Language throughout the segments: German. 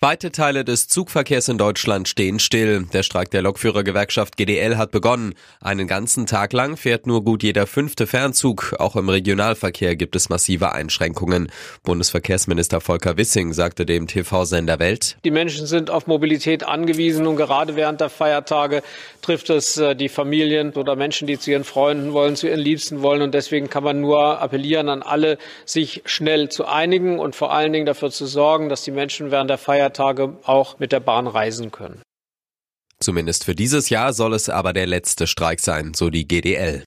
Weite Teile des Zugverkehrs in Deutschland stehen still. Der Streik der Lokführergewerkschaft GDL hat begonnen. Einen ganzen Tag lang fährt nur gut jeder fünfte Fernzug. Auch im Regionalverkehr gibt es massive Einschränkungen. Bundesverkehrsminister Volker Wissing sagte dem TV-Sender Welt. Die Menschen sind auf Mobilität angewiesen und gerade während der Feiertage trifft es äh, die Familien oder Menschen, die zu ihren Freunden wollen, zu ihren Liebsten wollen. Und deswegen kann man nur appellieren an alle, sich schnell zu einigen und vor allen Dingen dafür zu sorgen, dass die Menschen während der Feiertage Feiertage auch mit der Bahn reisen können. Zumindest für dieses Jahr soll es aber der letzte Streik sein, so die GDL.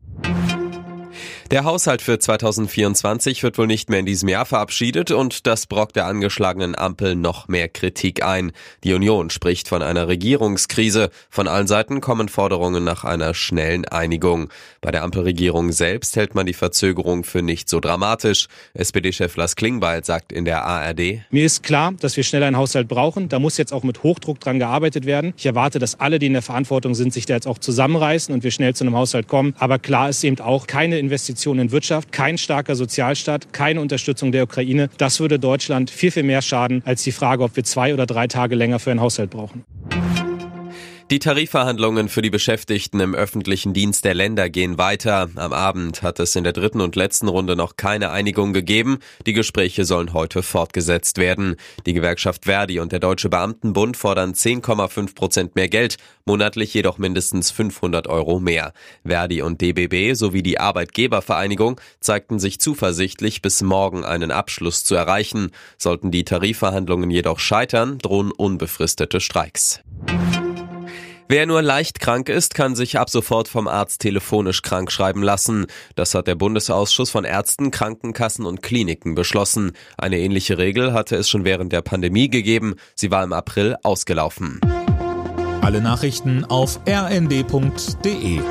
Der Haushalt für 2024 wird wohl nicht mehr in diesem Jahr verabschiedet und das brockt der angeschlagenen Ampel noch mehr Kritik ein. Die Union spricht von einer Regierungskrise. Von allen Seiten kommen Forderungen nach einer schnellen Einigung. Bei der Ampelregierung selbst hält man die Verzögerung für nicht so dramatisch. SPD-Chef Lars Klingbeil sagt in der ARD. Mir ist klar, dass wir schnell einen Haushalt brauchen. Da muss jetzt auch mit Hochdruck dran gearbeitet werden. Ich erwarte, dass alle, die in der Verantwortung sind, sich da jetzt auch zusammenreißen und wir schnell zu einem Haushalt kommen. Aber klar ist eben auch keine Investition Investitionen in Wirtschaft, kein starker Sozialstaat, keine Unterstützung der Ukraine. Das würde Deutschland viel, viel mehr schaden als die Frage, ob wir zwei oder drei Tage länger für einen Haushalt brauchen. Die Tarifverhandlungen für die Beschäftigten im öffentlichen Dienst der Länder gehen weiter. Am Abend hat es in der dritten und letzten Runde noch keine Einigung gegeben. Die Gespräche sollen heute fortgesetzt werden. Die Gewerkschaft Verdi und der Deutsche Beamtenbund fordern 10,5 Prozent mehr Geld, monatlich jedoch mindestens 500 Euro mehr. Verdi und DBB sowie die Arbeitgebervereinigung zeigten sich zuversichtlich, bis morgen einen Abschluss zu erreichen. Sollten die Tarifverhandlungen jedoch scheitern, drohen unbefristete Streiks. Wer nur leicht krank ist, kann sich ab sofort vom Arzt telefonisch krank schreiben lassen. Das hat der Bundesausschuss von Ärzten, Krankenkassen und Kliniken beschlossen. Eine ähnliche Regel hatte es schon während der Pandemie gegeben. Sie war im April ausgelaufen. Alle Nachrichten auf rnd.de